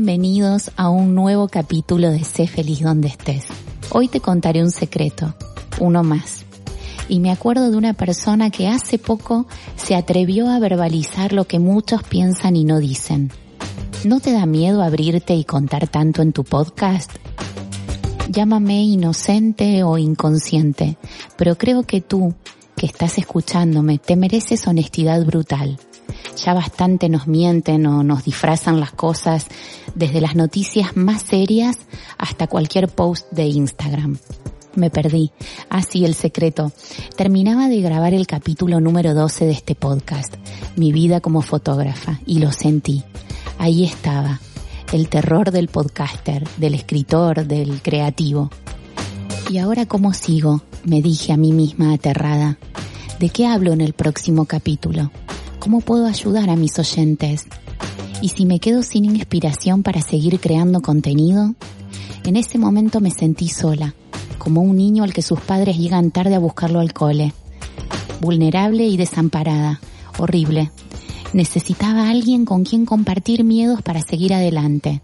Bienvenidos a un nuevo capítulo de Sé feliz donde estés. Hoy te contaré un secreto, uno más. Y me acuerdo de una persona que hace poco se atrevió a verbalizar lo que muchos piensan y no dicen. ¿No te da miedo abrirte y contar tanto en tu podcast? Llámame inocente o inconsciente, pero creo que tú, que estás escuchándome, te mereces honestidad brutal. Ya bastante nos mienten o nos disfrazan las cosas, desde las noticias más serias hasta cualquier post de Instagram. Me perdí. Así el secreto. Terminaba de grabar el capítulo número 12 de este podcast, Mi vida como fotógrafa, y lo sentí. Ahí estaba, el terror del podcaster, del escritor, del creativo. ¿Y ahora cómo sigo? Me dije a mí misma aterrada. ¿De qué hablo en el próximo capítulo? ¿Cómo puedo ayudar a mis oyentes? ¿Y si me quedo sin inspiración para seguir creando contenido? En ese momento me sentí sola, como un niño al que sus padres llegan tarde a buscarlo al cole. Vulnerable y desamparada. Horrible. Necesitaba a alguien con quien compartir miedos para seguir adelante.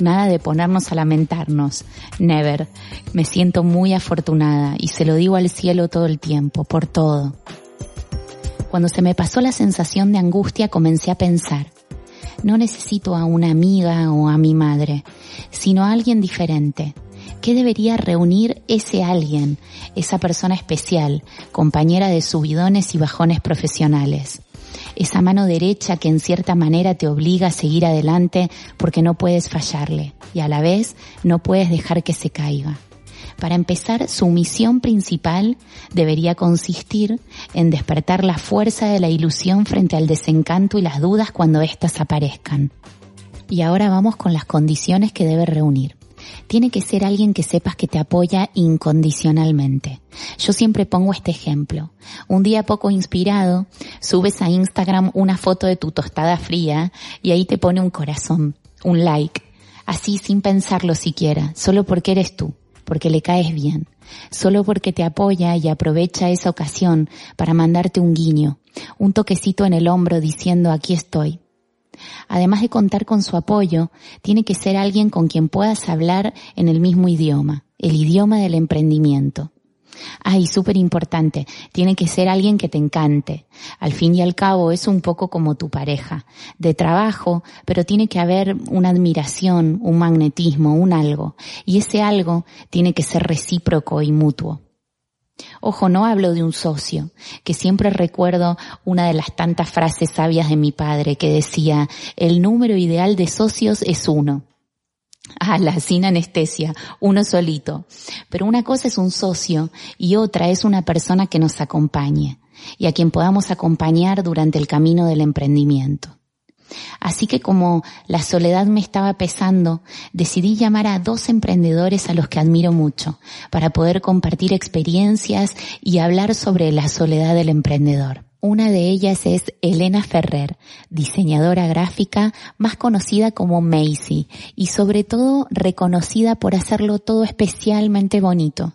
Nada de ponernos a lamentarnos. Never. Me siento muy afortunada y se lo digo al cielo todo el tiempo, por todo. Cuando se me pasó la sensación de angustia comencé a pensar, no necesito a una amiga o a mi madre, sino a alguien diferente. ¿Qué debería reunir ese alguien, esa persona especial, compañera de subidones y bajones profesionales? Esa mano derecha que en cierta manera te obliga a seguir adelante porque no puedes fallarle y a la vez no puedes dejar que se caiga. Para empezar, su misión principal debería consistir en despertar la fuerza de la ilusión frente al desencanto y las dudas cuando éstas aparezcan. Y ahora vamos con las condiciones que debe reunir. Tiene que ser alguien que sepas que te apoya incondicionalmente. Yo siempre pongo este ejemplo. Un día poco inspirado, subes a Instagram una foto de tu tostada fría y ahí te pone un corazón, un like, así sin pensarlo siquiera, solo porque eres tú porque le caes bien, solo porque te apoya y aprovecha esa ocasión para mandarte un guiño, un toquecito en el hombro diciendo aquí estoy. Además de contar con su apoyo, tiene que ser alguien con quien puedas hablar en el mismo idioma, el idioma del emprendimiento. Ay, súper importante, tiene que ser alguien que te encante. Al fin y al cabo es un poco como tu pareja, de trabajo, pero tiene que haber una admiración, un magnetismo, un algo. Y ese algo tiene que ser recíproco y mutuo. Ojo, no hablo de un socio, que siempre recuerdo una de las tantas frases sabias de mi padre que decía, el número ideal de socios es uno. Ala, sin anestesia, uno solito. Pero una cosa es un socio y otra es una persona que nos acompañe y a quien podamos acompañar durante el camino del emprendimiento. Así que como la soledad me estaba pesando, decidí llamar a dos emprendedores a los que admiro mucho para poder compartir experiencias y hablar sobre la soledad del emprendedor. Una de ellas es Elena Ferrer, diseñadora gráfica más conocida como Macy y sobre todo reconocida por hacerlo todo especialmente bonito.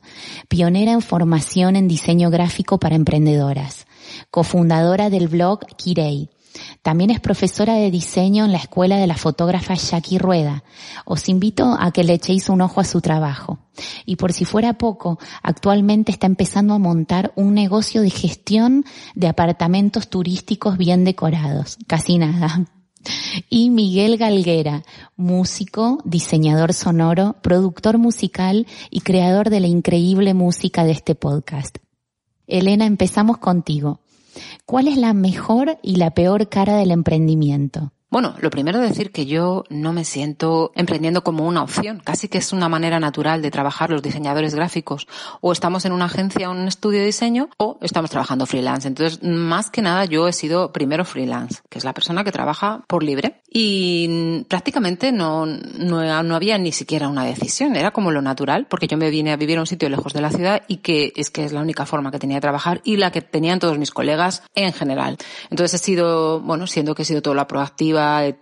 Pionera en formación en diseño gráfico para emprendedoras. Cofundadora del blog Kirei también es profesora de diseño en la escuela de la fotógrafa Jackie Rueda. Os invito a que le echéis un ojo a su trabajo. Y por si fuera poco, actualmente está empezando a montar un negocio de gestión de apartamentos turísticos bien decorados. Casi nada. Y Miguel Galguera, músico, diseñador sonoro, productor musical y creador de la increíble música de este podcast. Elena, empezamos contigo. ¿Cuál es la mejor y la peor cara del emprendimiento? Bueno, lo primero decir que yo no me siento emprendiendo como una opción, casi que es una manera natural de trabajar los diseñadores gráficos. O estamos en una agencia un estudio de diseño o estamos trabajando freelance. Entonces, más que nada yo he sido primero freelance, que es la persona que trabaja por libre. Y prácticamente no, no, no había ni siquiera una decisión, era como lo natural, porque yo me vine a vivir a un sitio lejos de la ciudad y que es que es la única forma que tenía de trabajar y la que tenían todos mis colegas en general. Entonces he sido, bueno, siendo que he sido toda la proactiva, he,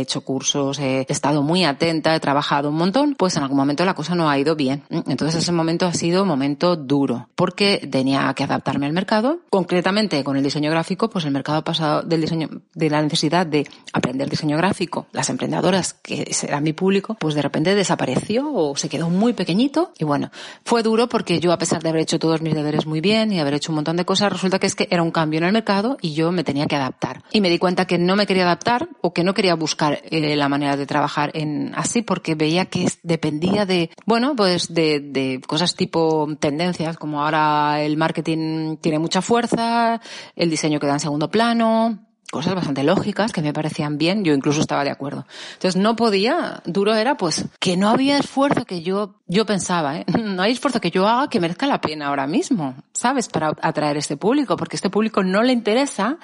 hecho cursos, he estado muy atenta, he trabajado un montón, pues en algún momento la cosa no ha ido bien. Entonces ese momento ha sido un momento duro, porque tenía que adaptarme al mercado. Concretamente con el diseño gráfico, pues el mercado ha pasado del diseño, de la necesidad de aprender diseño gráfico, las emprendedoras, que será mi público, pues de repente desapareció o se quedó muy pequeñito. Y bueno, fue duro porque yo a pesar de haber hecho todos mis deberes muy bien y haber hecho un montón de cosas, resulta que es que era un cambio en el mercado y yo me tenía que adaptar. Y me di cuenta que no me quería adaptar o que no quería buscar eh, la manera de trabajar en así porque veía que dependía de, bueno, pues de, de cosas tipo tendencias, como ahora el marketing tiene mucha fuerza, el diseño queda en segundo plano, cosas bastante lógicas que me parecían bien, yo incluso estaba de acuerdo. Entonces no podía, duro era pues que no había esfuerzo que yo, yo pensaba, ¿eh? no hay esfuerzo que yo haga que merezca la pena ahora mismo, ¿sabes? Para atraer este público, porque este público no le interesa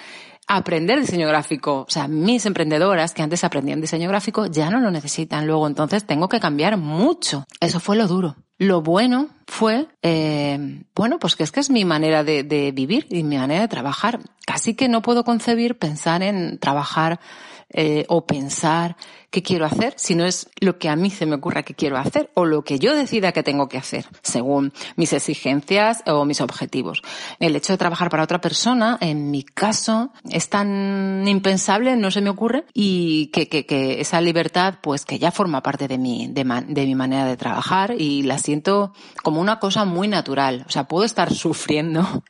aprender diseño gráfico. O sea, mis emprendedoras que antes aprendían diseño gráfico ya no lo necesitan luego, entonces tengo que cambiar mucho. Eso fue lo duro. Lo bueno fue, eh, bueno, pues que es que es mi manera de, de vivir y mi manera de trabajar. Casi que no puedo concebir pensar en trabajar eh, o pensar qué quiero hacer, si no es lo que a mí se me ocurra que quiero hacer o lo que yo decida que tengo que hacer, según mis exigencias o mis objetivos. El hecho de trabajar para otra persona, en mi caso, es tan impensable, no se me ocurre, y que, que, que esa libertad, pues que ya forma parte de mi, de, de mi manera de trabajar y la siento como una cosa muy natural. O sea, puedo estar sufriendo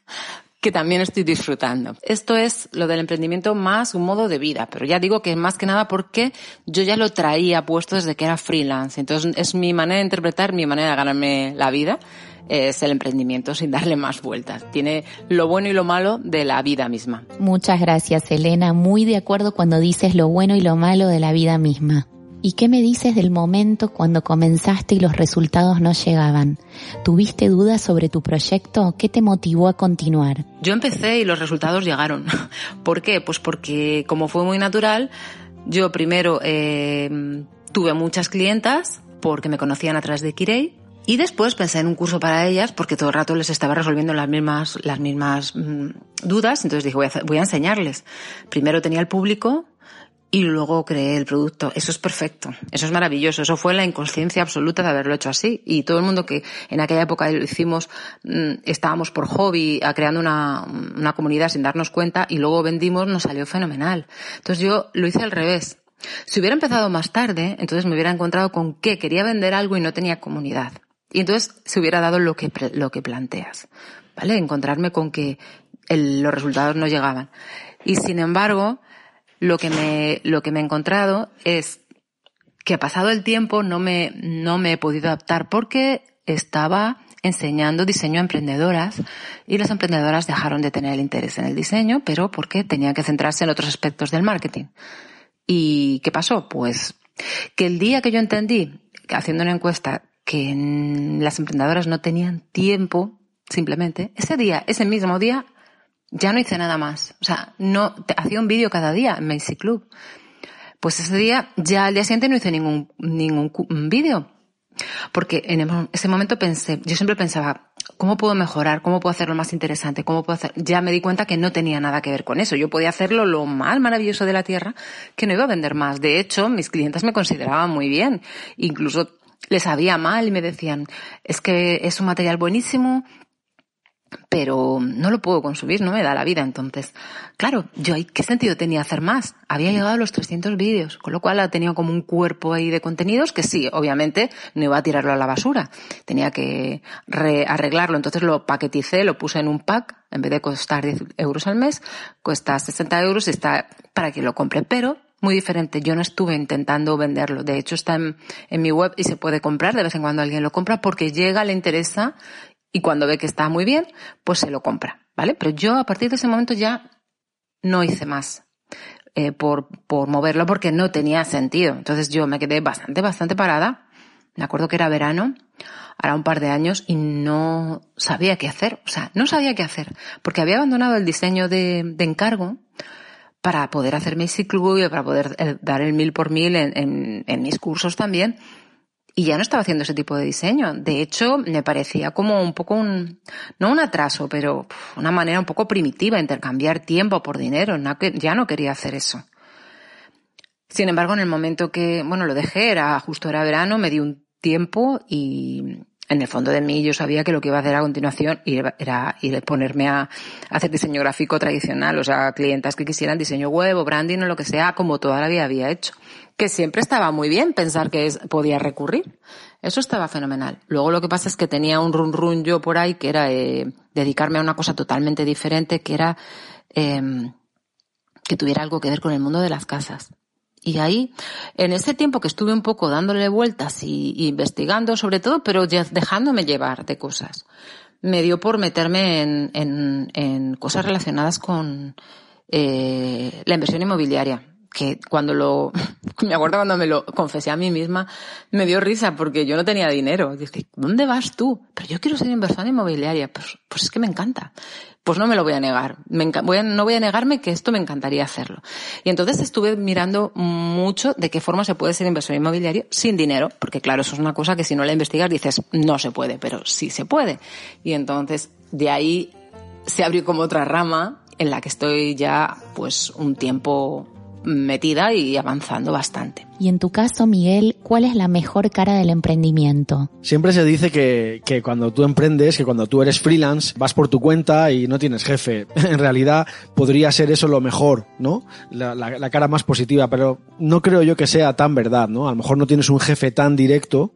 que también estoy disfrutando. Esto es lo del emprendimiento más un modo de vida, pero ya digo que más que nada porque yo ya lo traía puesto desde que era freelance. Entonces es mi manera de interpretar, mi manera de ganarme la vida es el emprendimiento sin darle más vueltas. Tiene lo bueno y lo malo de la vida misma. Muchas gracias, Elena. Muy de acuerdo cuando dices lo bueno y lo malo de la vida misma. ¿Y qué me dices del momento cuando comenzaste y los resultados no llegaban? ¿Tuviste dudas sobre tu proyecto? ¿Qué te motivó a continuar? Yo empecé y los resultados llegaron. ¿Por qué? Pues porque como fue muy natural, yo primero eh, tuve muchas clientas porque me conocían a través de Kirei y después pensé en un curso para ellas porque todo el rato les estaba resolviendo las mismas, las mismas mm, dudas. Entonces dije, voy a, voy a enseñarles. Primero tenía el público y luego creé el producto. Eso es perfecto. Eso es maravilloso. Eso fue la inconsciencia absoluta de haberlo hecho así. Y todo el mundo que en aquella época lo hicimos, mm, estábamos por hobby, creando una, una comunidad sin darnos cuenta y luego vendimos, nos salió fenomenal. Entonces yo lo hice al revés. Si hubiera empezado más tarde, entonces me hubiera encontrado con que quería vender algo y no tenía comunidad. Y entonces se hubiera dado lo que, lo que planteas. ¿Vale? Encontrarme con que los resultados no llegaban. Y sin embargo, lo que me, lo que me he encontrado es que ha pasado el tiempo no me, no me he podido adaptar porque estaba enseñando diseño a emprendedoras y las emprendedoras dejaron de tener el interés en el diseño, pero porque tenían que centrarse en otros aspectos del marketing. ¿Y qué pasó? Pues que el día que yo entendí, haciendo una encuesta, que las emprendedoras no tenían tiempo, simplemente, ese día, ese mismo día, ya no hice nada más. O sea, no, hacía un vídeo cada día en Macy Club. Pues ese día, ya al día siguiente no hice ningún, ningún vídeo. Porque en ese momento pensé, yo siempre pensaba, ¿cómo puedo mejorar? ¿Cómo puedo hacerlo más interesante? ¿Cómo puedo hacer? Ya me di cuenta que no tenía nada que ver con eso. Yo podía hacerlo lo más maravilloso de la tierra, que no iba a vender más. De hecho, mis clientes me consideraban muy bien. Incluso les sabía mal y me decían, es que es un material buenísimo, pero no lo puedo consumir, no me da la vida. Entonces, claro, yo, ¿qué sentido tenía hacer más? Había llegado a los 300 vídeos, con lo cual ha tenido como un cuerpo ahí de contenidos que sí, obviamente no iba a tirarlo a la basura. Tenía que arreglarlo. Entonces lo paqueticé, lo puse en un pack, en vez de costar 10 euros al mes, cuesta 60 euros y está para que lo compre. Pero muy diferente. Yo no estuve intentando venderlo. De hecho, está en, en, mi web y se puede comprar. De vez en cuando alguien lo compra porque llega, le interesa y cuando ve que está muy bien, pues se lo compra. ¿Vale? Pero yo a partir de ese momento ya no hice más. Eh, por, por moverlo porque no tenía sentido. Entonces yo me quedé bastante, bastante parada. Me acuerdo que era verano, ahora un par de años, y no sabía qué hacer. O sea, no sabía qué hacer. Porque había abandonado el diseño de, de encargo para poder hacer mi ciclo y para poder eh, dar el mil por mil en, en, en mis cursos también y ya no estaba haciendo ese tipo de diseño. De hecho, me parecía como un poco un, no un atraso, pero una manera un poco primitiva, intercambiar tiempo por dinero. ya no quería hacer eso. Sin embargo, en el momento que, bueno, lo dejé, era justo era verano, me di un tiempo y en el fondo de mí yo sabía que lo que iba a hacer a continuación era ir a ponerme a hacer diseño gráfico tradicional, o sea, clientas que quisieran diseño web o branding o lo que sea, como toda la vida había hecho. Que siempre estaba muy bien pensar que podía recurrir. Eso estaba fenomenal. Luego lo que pasa es que tenía un run run yo por ahí que era eh, dedicarme a una cosa totalmente diferente, que era eh, que tuviera algo que ver con el mundo de las casas. Y ahí, en ese tiempo que estuve un poco dándole vueltas y, investigando sobre todo, pero ya dejándome llevar de cosas, me dio por meterme en, en, en cosas relacionadas con eh, la inversión inmobiliaria que cuando lo, me acuerdo cuando me lo confesé a mí misma, me dio risa porque yo no tenía dinero. Dije, ¿dónde vas tú? Pero yo quiero ser inversora inmobiliaria. Pues, pues es que me encanta. Pues no me lo voy a negar. Me voy a, no voy a negarme que esto me encantaría hacerlo. Y entonces estuve mirando mucho de qué forma se puede ser inversor inmobiliario sin dinero, porque claro, eso es una cosa que si no la investigas dices, no se puede, pero sí se puede. Y entonces de ahí se abrió como otra rama en la que estoy ya pues un tiempo metida y avanzando bastante. Y en tu caso, Miguel, ¿cuál es la mejor cara del emprendimiento? Siempre se dice que, que, cuando tú emprendes, que cuando tú eres freelance, vas por tu cuenta y no tienes jefe. En realidad podría ser eso lo mejor, ¿no? La, la, la, cara más positiva, pero no creo yo que sea tan verdad, ¿no? A lo mejor no tienes un jefe tan directo,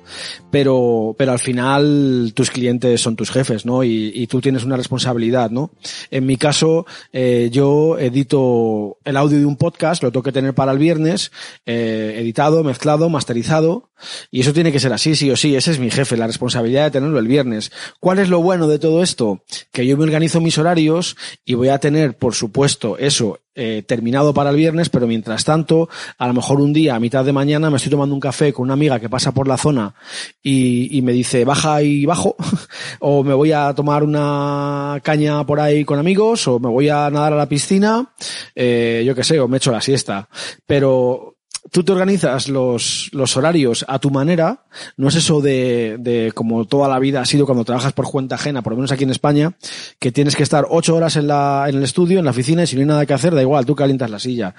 pero, pero al final tus clientes son tus jefes, ¿no? Y, y tú tienes una responsabilidad, ¿no? En mi caso, eh, yo edito el audio de un podcast, lo tengo que tener para el viernes, eh, editado, mezclado, masterizado, y eso tiene que ser así, sí o sí, ese es mi jefe, la responsabilidad de tenerlo el viernes. ¿Cuál es lo bueno de todo esto? Que yo me organizo mis horarios y voy a tener, por supuesto, eso eh, terminado para el viernes, pero mientras tanto, a lo mejor un día a mitad de mañana me estoy tomando un café con una amiga que pasa por la zona y, y me dice baja y bajo, o me voy a tomar una caña por ahí con amigos, o me voy a nadar a la piscina, eh, yo qué sé, o me echo la siesta. Pero tú te organizas los, los horarios a tu manera, no es eso de, de como toda la vida ha sido cuando trabajas por cuenta ajena, por lo menos aquí en España, que tienes que estar ocho horas en, la, en el estudio, en la oficina, y si no hay nada que hacer, da igual, tú calientas la silla.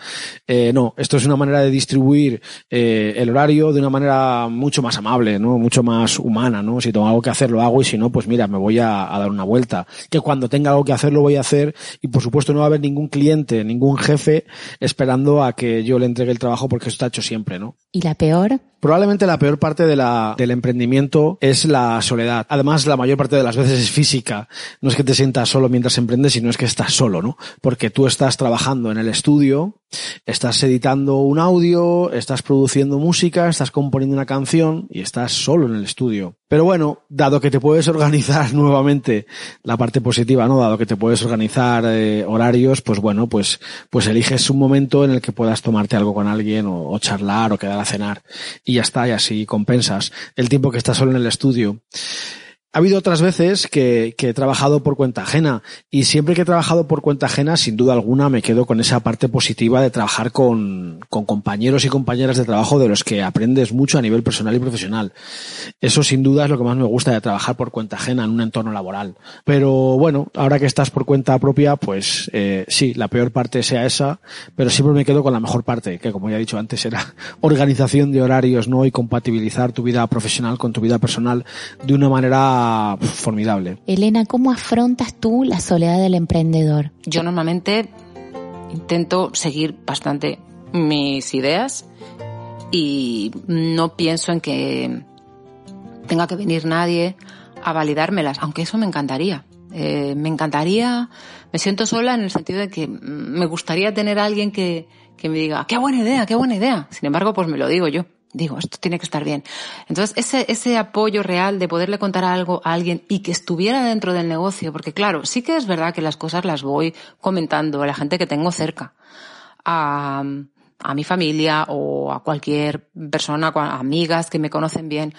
Eh, no, esto es una manera de distribuir eh, el horario de una manera mucho más amable, ¿no? Mucho más humana, ¿no? Si tengo algo que hacer, lo hago, y si no, pues mira, me voy a, a dar una vuelta. Que cuando tenga algo que hacer, lo voy a hacer, y por supuesto no va a haber ningún cliente, ningún jefe esperando a que yo le entregue el trabajo porque ¿Y la peor? Probablemente la peor parte de la, del emprendimiento es la soledad. Además, la mayor parte de las veces es física. No es que te sientas solo mientras emprendes, sino es que estás solo, ¿no? Porque tú estás trabajando en el estudio, estás editando un audio, estás produciendo música, estás componiendo una canción y estás solo en el estudio. Pero bueno, dado que te puedes organizar nuevamente la parte positiva, ¿no? Dado que te puedes organizar eh, horarios, pues bueno, pues, pues eliges un momento en el que puedas tomarte algo con alguien o, o charlar o quedar a cenar y ya está, y así compensas el tiempo que estás solo en el estudio. Ha habido otras veces que, que, he trabajado por cuenta ajena y siempre que he trabajado por cuenta ajena, sin duda alguna, me quedo con esa parte positiva de trabajar con, con, compañeros y compañeras de trabajo de los que aprendes mucho a nivel personal y profesional. Eso sin duda es lo que más me gusta de trabajar por cuenta ajena en un entorno laboral. Pero bueno, ahora que estás por cuenta propia, pues eh, sí, la peor parte sea esa, pero siempre me quedo con la mejor parte, que como ya he dicho antes era organización de horarios, ¿no? Y compatibilizar tu vida profesional con tu vida personal de una manera formidable. Elena, ¿cómo afrontas tú la soledad del emprendedor? Yo normalmente intento seguir bastante mis ideas y no pienso en que tenga que venir nadie a validármelas, aunque eso me encantaría. Eh, me encantaría, me siento sola en el sentido de que me gustaría tener a alguien que, que me diga, qué buena idea, qué buena idea. Sin embargo, pues me lo digo yo. Digo, esto tiene que estar bien. Entonces, ese, ese apoyo real de poderle contar algo a alguien y que estuviera dentro del negocio, porque claro, sí que es verdad que las cosas las voy comentando a la gente que tengo cerca, a, a mi familia o a cualquier persona, a amigas que me conocen bien.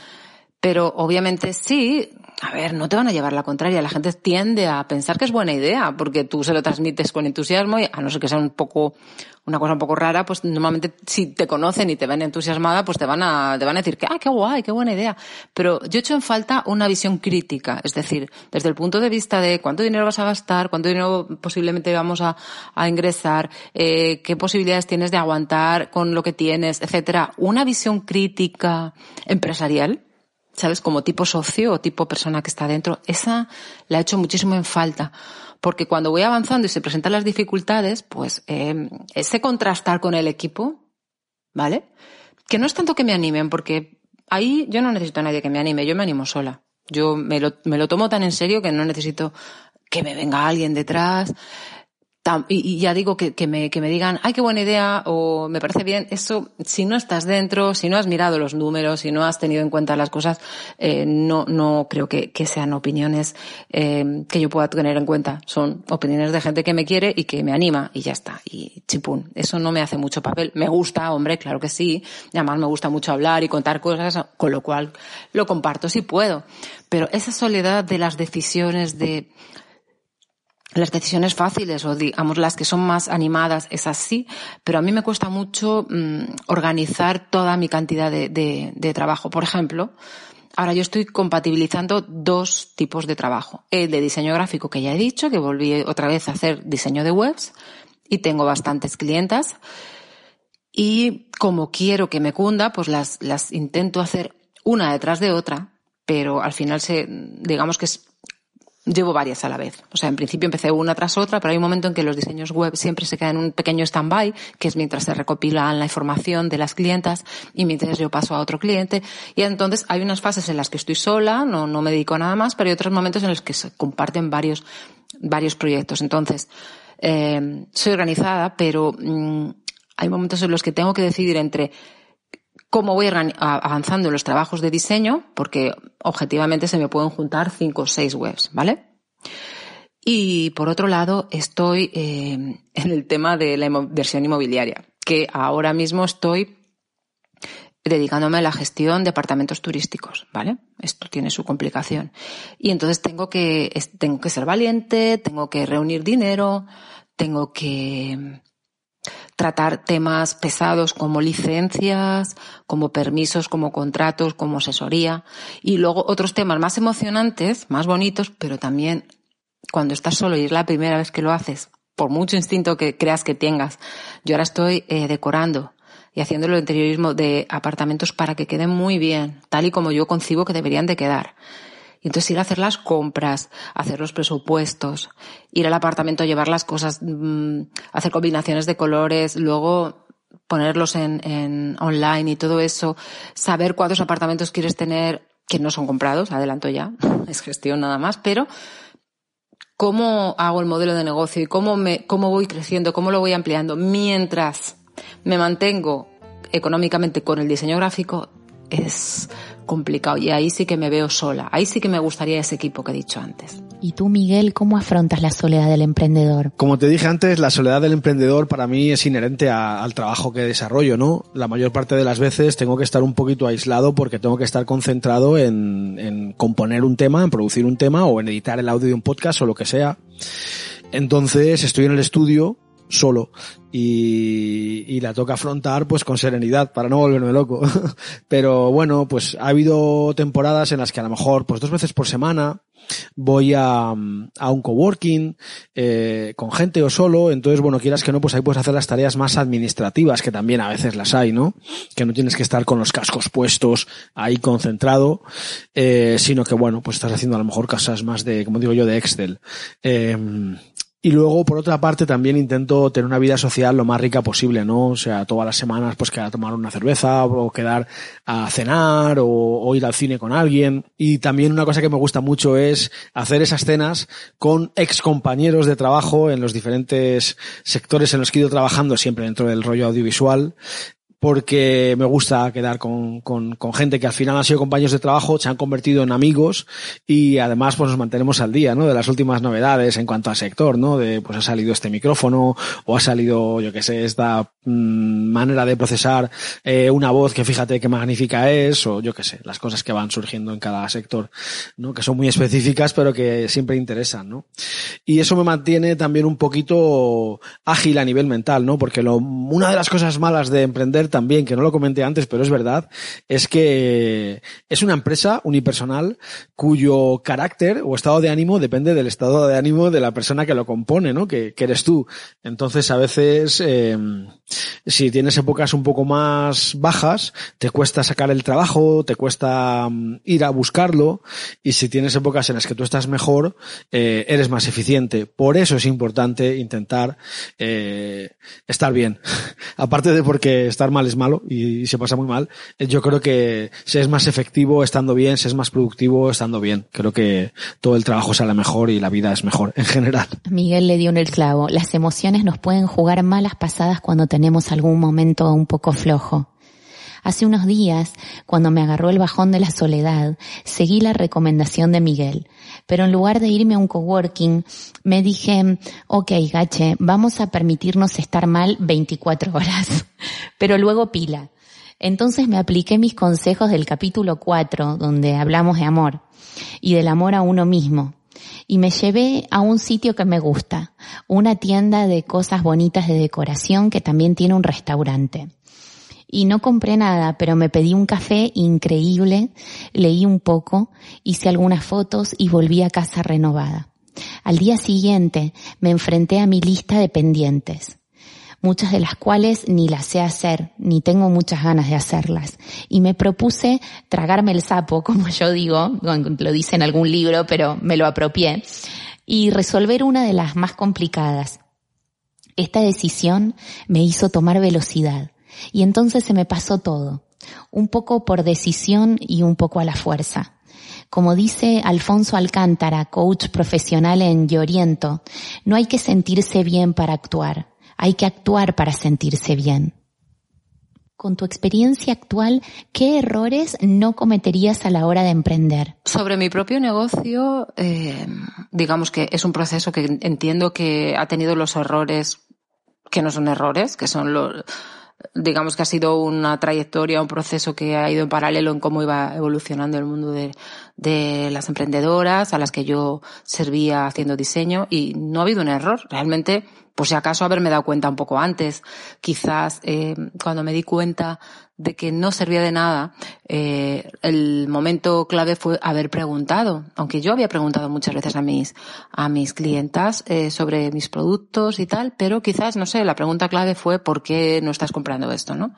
Pero obviamente sí, a ver, no te van a llevar la contraria. La gente tiende a pensar que es buena idea porque tú se lo transmites con entusiasmo y a no ser que sea un poco, una cosa un poco rara, pues normalmente si te conocen y te ven entusiasmada, pues te van a, te van a decir que, ah, qué guay, qué buena idea. Pero yo echo en falta una visión crítica. Es decir, desde el punto de vista de cuánto dinero vas a gastar, cuánto dinero posiblemente vamos a, a ingresar, eh, qué posibilidades tienes de aguantar con lo que tienes, etcétera. Una visión crítica empresarial ¿sabes? Como tipo socio o tipo persona que está dentro, esa la he hecho muchísimo en falta. Porque cuando voy avanzando y se presentan las dificultades, pues eh, ese contrastar con el equipo, ¿vale? Que no es tanto que me animen, porque ahí yo no necesito a nadie que me anime, yo me animo sola. Yo me lo, me lo tomo tan en serio que no necesito que me venga alguien detrás y, ya digo que, que, me, que me digan, ay, qué buena idea, o me parece bien, eso, si no estás dentro, si no has mirado los números, si no has tenido en cuenta las cosas, eh, no, no creo que, que sean opiniones eh, que yo pueda tener en cuenta. Son opiniones de gente que me quiere y que me anima, y ya está. Y chipún, eso no me hace mucho papel. Me gusta, hombre, claro que sí. Y además me gusta mucho hablar y contar cosas, con lo cual lo comparto si puedo. Pero esa soledad de las decisiones de, las decisiones fáciles o digamos las que son más animadas es así, pero a mí me cuesta mucho mm, organizar toda mi cantidad de, de, de, trabajo. Por ejemplo, ahora yo estoy compatibilizando dos tipos de trabajo. El de diseño gráfico que ya he dicho, que volví otra vez a hacer diseño de webs y tengo bastantes clientas. Y como quiero que me cunda, pues las, las intento hacer una detrás de otra, pero al final se, digamos que es llevo varias a la vez. O sea, en principio empecé una tras otra, pero hay un momento en que los diseños web siempre se quedan en un pequeño stand-by, que es mientras se recopilan la información de las clientas y mientras yo paso a otro cliente. Y entonces hay unas fases en las que estoy sola, no, no me dedico a nada más, pero hay otros momentos en los que se comparten varios, varios proyectos. Entonces, eh, soy organizada, pero mm, hay momentos en los que tengo que decidir entre cómo voy avanzando en los trabajos de diseño, porque objetivamente se me pueden juntar cinco o seis webs, ¿vale? Y por otro lado, estoy eh, en el tema de la inversión inmobiliaria, que ahora mismo estoy dedicándome a la gestión de apartamentos turísticos, ¿vale? Esto tiene su complicación. Y entonces tengo que, tengo que ser valiente, tengo que reunir dinero, tengo que tratar temas pesados como licencias, como permisos, como contratos, como asesoría y luego otros temas más emocionantes, más bonitos, pero también cuando estás solo y es la primera vez que lo haces, por mucho instinto que creas que tengas. Yo ahora estoy eh, decorando y haciendo el interiorismo de apartamentos para que queden muy bien, tal y como yo concibo que deberían de quedar. Y entonces ir a hacer las compras, hacer los presupuestos, ir al apartamento, llevar las cosas, mm, hacer combinaciones de colores, luego ponerlos en, en online y todo eso, saber cuántos apartamentos quieres tener que no son comprados, adelanto ya, es gestión nada más, pero cómo hago el modelo de negocio y cómo me, cómo voy creciendo, cómo lo voy ampliando mientras me mantengo económicamente con el diseño gráfico es complicado y ahí sí que me veo sola, ahí sí que me gustaría ese equipo que he dicho antes. ¿Y tú, Miguel, cómo afrontas la soledad del emprendedor? Como te dije antes, la soledad del emprendedor para mí es inherente a, al trabajo que desarrollo, ¿no? La mayor parte de las veces tengo que estar un poquito aislado porque tengo que estar concentrado en, en componer un tema, en producir un tema o en editar el audio de un podcast o lo que sea. Entonces estoy en el estudio solo y, y, la toca afrontar pues con serenidad para no volverme loco. Pero bueno, pues ha habido temporadas en las que a lo mejor pues dos veces por semana voy a, a un coworking eh, con gente o solo, entonces bueno, quieras que no, pues ahí puedes hacer las tareas más administrativas, que también a veces las hay, ¿no? Que no tienes que estar con los cascos puestos ahí concentrado, eh, sino que bueno, pues estás haciendo a lo mejor cosas más de, como digo yo, de Excel. Eh, Y luego, por otra parte, también intento tener una vida social lo más rica posible, ¿no? O sea, todas las semanas, pues quedar a tomar una cerveza, o quedar a cenar, o, o, ir al cine con alguien. Y también una cosa que me gusta mucho es hacer esas cenas con ex compañeros de trabajo en los diferentes sectores en los que he ido trabajando, siempre dentro del rollo audiovisual, porque me gusta quedar con, con, con, gente que al final han sido compañeros de trabajo, se han convertido en amigos y además pues nos mantenemos al día, ¿no? De las últimas novedades en cuanto al sector, ¿no? De pues ha salido este micrófono o ha salido, yo que sé, esta mmm, manera de procesar eh, una voz que fíjate qué magnífica es o yo que sé, las cosas que van surgiendo en cada sector, ¿no? Que son muy específicas pero que siempre interesan, ¿no? Y eso me mantiene también un poquito ágil a nivel mental, ¿no? Porque lo, una de las cosas malas de emprender también, que no lo comenté antes, pero es verdad, es que es una empresa unipersonal cuyo carácter o estado de ánimo depende del estado de ánimo de la persona que lo compone, ¿no? Que, eres tú. Entonces, a veces, eh, si tienes épocas un poco más bajas, te cuesta sacar el trabajo, te cuesta um, ir a buscarlo, y si tienes épocas en las que tú estás mejor, eh, eres más eficiente. Por eso es importante intentar eh, estar bien. Aparte de porque estar mal es malo y, y, se pasa muy mal, yo creo que se es más efectivo estando bien, se es más productivo estando bien. Creo que todo el trabajo sale mejor y la vida es mejor en general. Miguel le dio en el clavo. Las emociones nos pueden jugar malas pasadas cuando tenemos algún momento un poco flojo. Hace unos días, cuando me agarró el bajón de la soledad, seguí la recomendación de Miguel, pero en lugar de irme a un coworking, me dije, ok, gache, vamos a permitirnos estar mal 24 horas, pero luego pila. Entonces me apliqué mis consejos del capítulo 4, donde hablamos de amor, y del amor a uno mismo, y me llevé a un sitio que me gusta, una tienda de cosas bonitas de decoración que también tiene un restaurante. Y no compré nada, pero me pedí un café increíble, leí un poco, hice algunas fotos y volví a casa renovada. Al día siguiente me enfrenté a mi lista de pendientes muchas de las cuales ni las sé hacer, ni tengo muchas ganas de hacerlas. Y me propuse tragarme el sapo, como yo digo, lo dice en algún libro, pero me lo apropié, y resolver una de las más complicadas. Esta decisión me hizo tomar velocidad, y entonces se me pasó todo, un poco por decisión y un poco a la fuerza. Como dice Alfonso Alcántara, coach profesional en Lloriento, no hay que sentirse bien para actuar, hay que actuar para sentirse bien. Con tu experiencia actual, ¿qué errores no cometerías a la hora de emprender? Sobre mi propio negocio, eh, digamos que es un proceso que entiendo que ha tenido los errores que no son errores, que son los, digamos que ha sido una trayectoria, un proceso que ha ido en paralelo en cómo iba evolucionando el mundo de, de las emprendedoras a las que yo servía haciendo diseño y no ha habido un error. Realmente por si acaso haberme dado cuenta un poco antes. Quizás eh, cuando me di cuenta de que no servía de nada, eh, el momento clave fue haber preguntado, aunque yo había preguntado muchas veces a mis, a mis clientas eh, sobre mis productos y tal, pero quizás, no sé, la pregunta clave fue ¿por qué no estás comprando esto, no?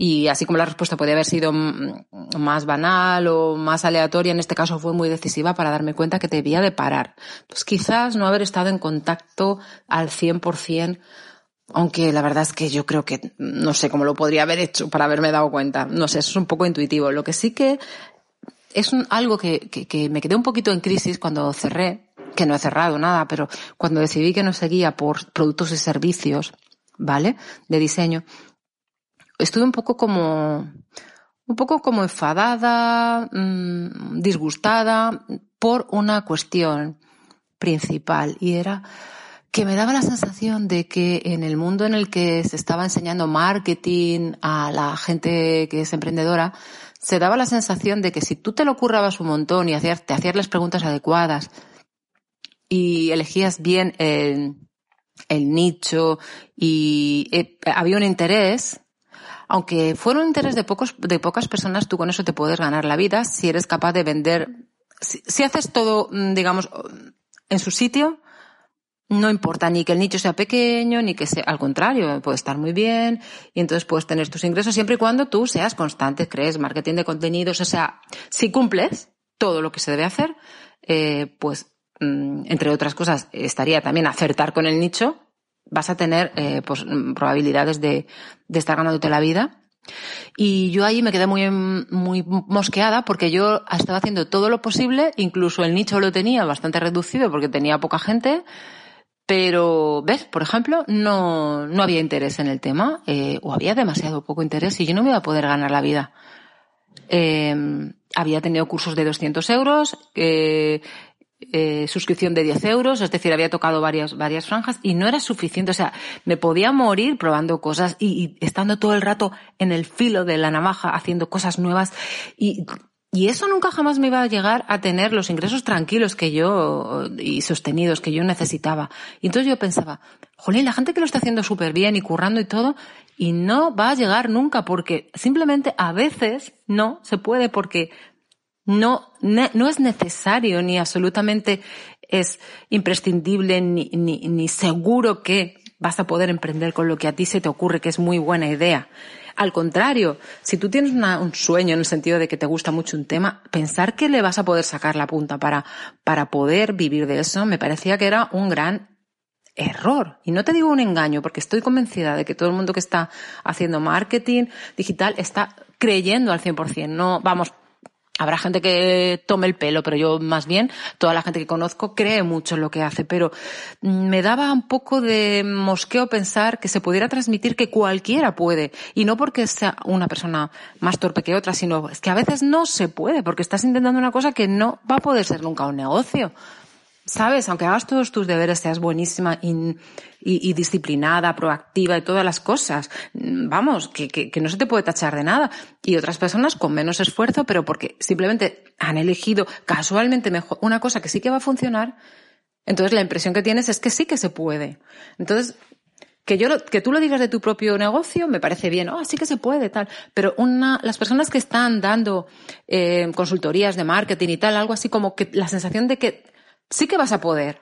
Y así como la respuesta podía haber sido más banal o más aleatoria, en este caso fue muy decisiva para darme cuenta que debía de parar. Pues quizás no haber estado en contacto al 100%, aunque la verdad es que yo creo que no sé cómo lo podría haber hecho para haberme dado cuenta. No sé, eso es un poco intuitivo. Lo que sí que es algo que, que, que me quedé un poquito en crisis cuando cerré, que no he cerrado nada, pero cuando decidí que no seguía por productos y servicios, ¿vale? De diseño, estuve un poco como, un poco como enfadada, mmm, disgustada por una cuestión principal y era que me daba la sensación de que en el mundo en el que se estaba enseñando marketing a la gente que es emprendedora, se daba la sensación de que si tú te lo currabas un montón y hacías, te hacías las preguntas adecuadas y elegías bien el, el nicho y eh, había un interés, aunque fuera un interés de pocos, de pocas personas, tú con eso te puedes ganar la vida si eres capaz de vender, si, si haces todo, mm, digamos, en su sitio, no importa ni que el nicho sea pequeño, ni que sea, al contrario, puede estar muy bien, y entonces puedes tener tus ingresos siempre y cuando tú seas constante, crees marketing de contenidos, o sea, si cumples todo lo que se debe hacer, eh, pues mm, entre otras cosas, estaría también acertar con el nicho, vas a tener eh, pues, mm, probabilidades de, de estar ganándote la vida. Y yo ahí me quedé muy, muy mosqueada porque yo estaba haciendo todo lo posible, incluso el nicho lo tenía bastante reducido porque tenía poca gente, pero, ¿ves? Por ejemplo, no, no había interés en el tema, eh, o había demasiado poco interés y yo no me iba a poder ganar la vida. Eh, había tenido cursos de 200 euros, eh, eh, suscripción de 10 euros, es decir, había tocado varias, varias franjas y no era suficiente. O sea, me podía morir probando cosas y, y, estando todo el rato en el filo de la navaja haciendo cosas nuevas y, y eso nunca jamás me iba a llegar a tener los ingresos tranquilos que yo y sostenidos que yo necesitaba. Y entonces yo pensaba, jolín, la gente que lo está haciendo súper bien y currando y todo, y no va a llegar nunca porque simplemente a veces no se puede porque no, no es necesario ni absolutamente es imprescindible ni, ni, ni seguro que vas a poder emprender con lo que a ti se te ocurre que es muy buena idea. Al contrario, si tú tienes una, un sueño en el sentido de que te gusta mucho un tema, pensar que le vas a poder sacar la punta para, para poder vivir de eso me parecía que era un gran error. Y no te digo un engaño, porque estoy convencida de que todo el mundo que está haciendo marketing digital está creyendo al 100%. No, vamos, Habrá gente que tome el pelo, pero yo más bien, toda la gente que conozco cree mucho en lo que hace, pero me daba un poco de mosqueo pensar que se pudiera transmitir que cualquiera puede, y no porque sea una persona más torpe que otra, sino es que a veces no se puede, porque estás intentando una cosa que no va a poder ser nunca un negocio sabes, aunque hagas todos tus deberes, seas buenísima y, y, y disciplinada, proactiva y todas las cosas, mm, vamos, que, que, que, no se te puede tachar de nada. Y otras personas con menos esfuerzo, pero porque simplemente han elegido casualmente mejor una cosa que sí que va a funcionar, entonces la impresión que tienes es que sí que se puede. Entonces, que yo que tú lo digas de tu propio negocio me parece bien, oh, sí que se puede, tal. Pero una, las personas que están dando eh, consultorías de marketing y tal, algo así como que la sensación de que sí que vas a poder.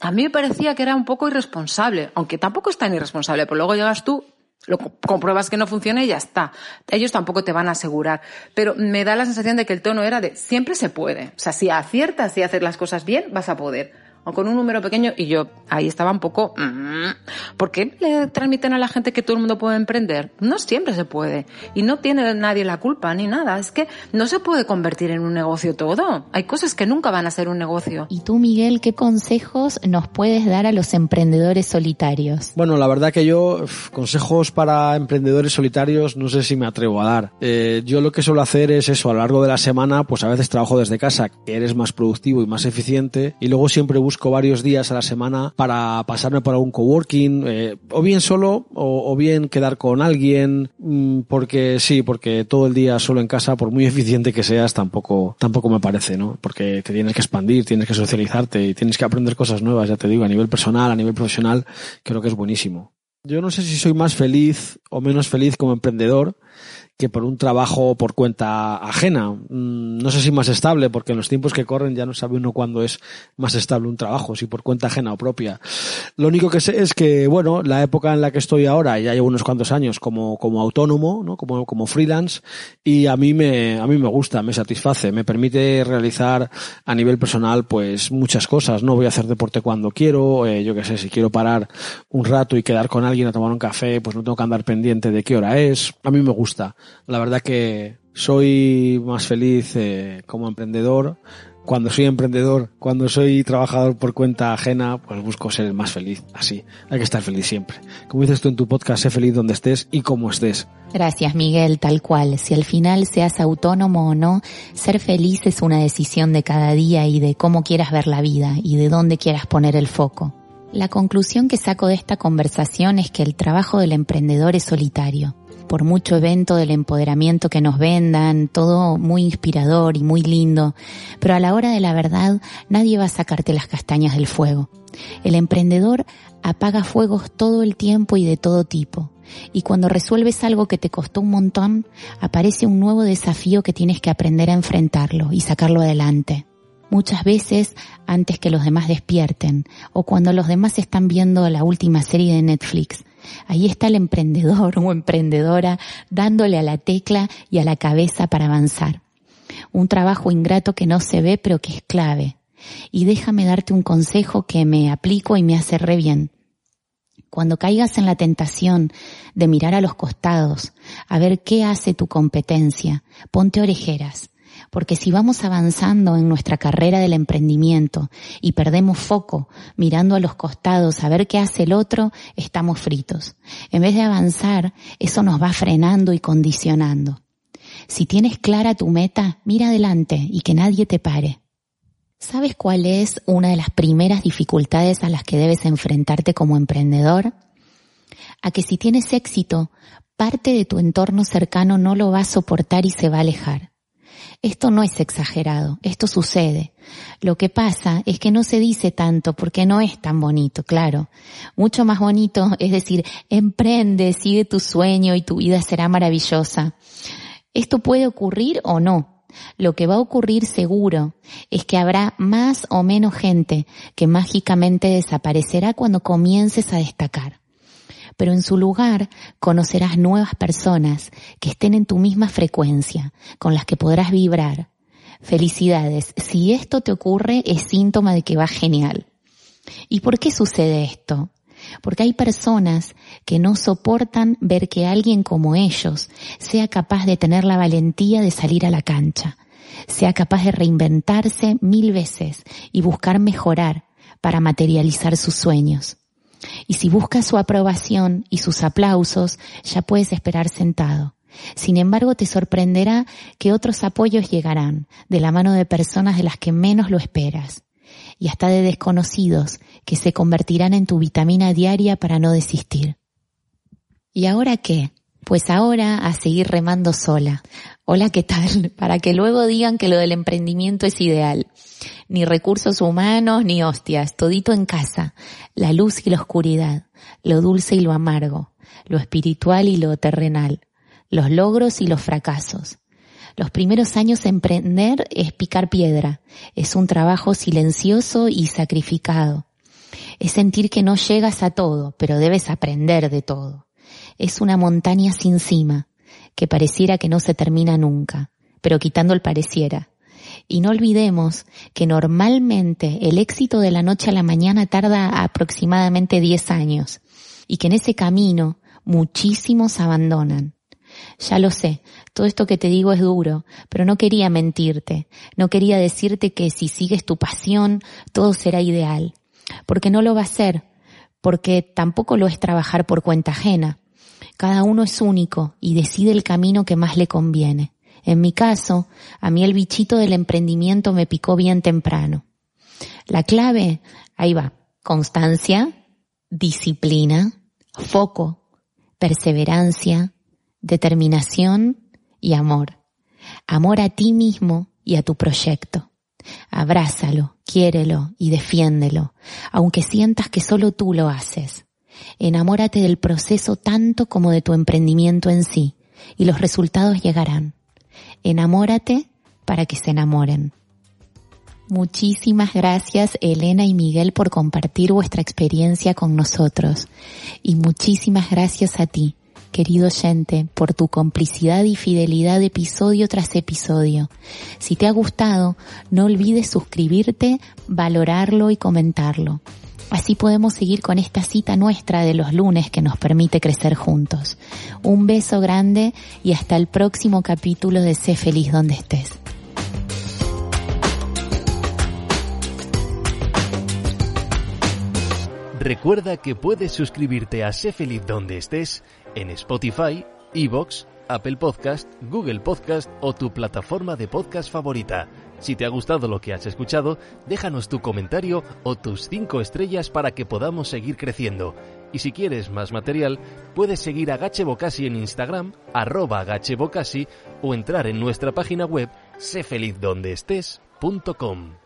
A mí me parecía que era un poco irresponsable, aunque tampoco es tan irresponsable, pero luego llegas tú, lo compruebas que no funciona y ya está. Ellos tampoco te van a asegurar. Pero me da la sensación de que el tono era de siempre se puede. O sea, si aciertas y haces las cosas bien, vas a poder o con un número pequeño y yo ahí estaba un poco, mm, ¿por qué le transmiten a la gente que todo el mundo puede emprender? No siempre se puede y no tiene nadie la culpa ni nada, es que no se puede convertir en un negocio todo, hay cosas que nunca van a ser un negocio. ¿Y tú, Miguel, qué consejos nos puedes dar a los emprendedores solitarios? Bueno, la verdad que yo consejos para emprendedores solitarios no sé si me atrevo a dar. Eh, yo lo que suelo hacer es eso, a lo largo de la semana, pues a veces trabajo desde casa, que eres más productivo y más eficiente y luego siempre busco busco varios días a la semana para pasarme por algún coworking, eh, o bien solo, o, o, bien quedar con alguien, mmm, porque sí, porque todo el día solo en casa, por muy eficiente que seas, tampoco, tampoco me parece, ¿no? Porque te tienes que expandir, tienes que socializarte y tienes que aprender cosas nuevas, ya te digo, a nivel personal, a nivel profesional, creo que es buenísimo. Yo no sé si soy más feliz o menos feliz como emprendedor, que por un trabajo por cuenta ajena. Mm, no sé si más estable, porque en los tiempos que corren ya no sabe uno cuándo es más estable un trabajo, si por cuenta ajena o propia. Lo único que sé es que, bueno, la época en la que estoy ahora, ya llevo unos cuantos años como, como autónomo, ¿no? Como, como freelance, y a mí me, a mí me gusta, me satisface, me permite realizar a nivel personal, pues, muchas cosas. No voy a hacer deporte cuando quiero, eh, yo qué sé, si quiero parar un rato y quedar con alguien a tomar un café, pues no tengo que andar pendiente de qué hora es. A mí me gusta la verdad que soy más feliz eh, como emprendedor. Cuando soy emprendedor, cuando soy trabajador por cuenta ajena, pues busco ser el más feliz. Así, hay que estar feliz siempre. Como dices tú en tu podcast, sé feliz donde estés y como estés. Gracias, Miguel, tal cual. Si al final seas autónomo o no, ser feliz es una decisión de cada día y de cómo quieras ver la vida y de dónde quieras poner el foco. La conclusión que saco de esta conversación es que el trabajo del emprendedor es solitario por mucho evento del empoderamiento que nos vendan, todo muy inspirador y muy lindo, pero a la hora de la verdad nadie va a sacarte las castañas del fuego. El emprendedor apaga fuegos todo el tiempo y de todo tipo. Y cuando resuelves algo que te costó un montón, aparece un nuevo desafío que tienes que aprender a enfrentarlo y sacarlo adelante. Muchas veces antes que los demás despierten o cuando los demás están viendo la última serie de Netflix Ahí está el emprendedor o emprendedora dándole a la tecla y a la cabeza para avanzar. Un trabajo ingrato que no se ve pero que es clave. Y déjame darte un consejo que me aplico y me hace re bien. Cuando caigas en la tentación de mirar a los costados, a ver qué hace tu competencia, ponte orejeras, porque si vamos avanzando en nuestra carrera del emprendimiento y perdemos foco mirando a los costados a ver qué hace el otro, estamos fritos. En vez de avanzar, eso nos va frenando y condicionando. Si tienes clara tu meta, mira adelante y que nadie te pare. ¿Sabes cuál es una de las primeras dificultades a las que debes enfrentarte como emprendedor? A que si tienes éxito, parte de tu entorno cercano no lo va a soportar y se va a alejar. Esto no es exagerado, esto sucede. Lo que pasa es que no se dice tanto porque no es tan bonito, claro. Mucho más bonito es decir, emprende, sigue tu sueño y tu vida será maravillosa. Esto puede ocurrir o no. Lo que va a ocurrir seguro es que habrá más o menos gente que mágicamente desaparecerá cuando comiences a destacar. Pero en su lugar conocerás nuevas personas que estén en tu misma frecuencia, con las que podrás vibrar. Felicidades. Si esto te ocurre es síntoma de que va genial. ¿Y por qué sucede esto? Porque hay personas que no soportan ver que alguien como ellos sea capaz de tener la valentía de salir a la cancha, sea capaz de reinventarse mil veces y buscar mejorar para materializar sus sueños. Y si buscas su aprobación y sus aplausos, ya puedes esperar sentado. Sin embargo, te sorprenderá que otros apoyos llegarán de la mano de personas de las que menos lo esperas y hasta de desconocidos que se convertirán en tu vitamina diaria para no desistir. ¿Y ahora qué? Pues ahora a seguir remando sola. Hola, ¿qué tal? Para que luego digan que lo del emprendimiento es ideal. Ni recursos humanos, ni hostias, todito en casa. La luz y la oscuridad, lo dulce y lo amargo, lo espiritual y lo terrenal, los logros y los fracasos. Los primeros años emprender es picar piedra, es un trabajo silencioso y sacrificado. Es sentir que no llegas a todo, pero debes aprender de todo. Es una montaña sin cima, que pareciera que no se termina nunca, pero quitando el pareciera. Y no olvidemos que normalmente el éxito de la noche a la mañana tarda aproximadamente 10 años y que en ese camino muchísimos abandonan. Ya lo sé, todo esto que te digo es duro, pero no quería mentirte, no quería decirte que si sigues tu pasión, todo será ideal, porque no lo va a ser, porque tampoco lo es trabajar por cuenta ajena. Cada uno es único y decide el camino que más le conviene. En mi caso, a mí el bichito del emprendimiento me picó bien temprano. La clave, ahí va, constancia, disciplina, foco, perseverancia, determinación y amor. Amor a ti mismo y a tu proyecto. Abrázalo, quiérelo y defiéndelo, aunque sientas que solo tú lo haces. Enamórate del proceso tanto como de tu emprendimiento en sí, y los resultados llegarán. Enamórate para que se enamoren. Muchísimas gracias Elena y Miguel por compartir vuestra experiencia con nosotros. Y muchísimas gracias a ti querido oyente, por tu complicidad y fidelidad episodio tras episodio. Si te ha gustado, no olvides suscribirte, valorarlo y comentarlo. Así podemos seguir con esta cita nuestra de los lunes que nos permite crecer juntos. Un beso grande y hasta el próximo capítulo de Sé feliz donde estés. Recuerda que puedes suscribirte a Sé feliz donde estés en Spotify, Evox, Apple Podcast, Google Podcast o tu plataforma de podcast favorita. Si te ha gustado lo que has escuchado, déjanos tu comentario o tus 5 estrellas para que podamos seguir creciendo. Y si quieres más material, puedes seguir a Gache en Instagram, arroba Gachebocasi, o entrar en nuestra página web sefelizdondeestés.com.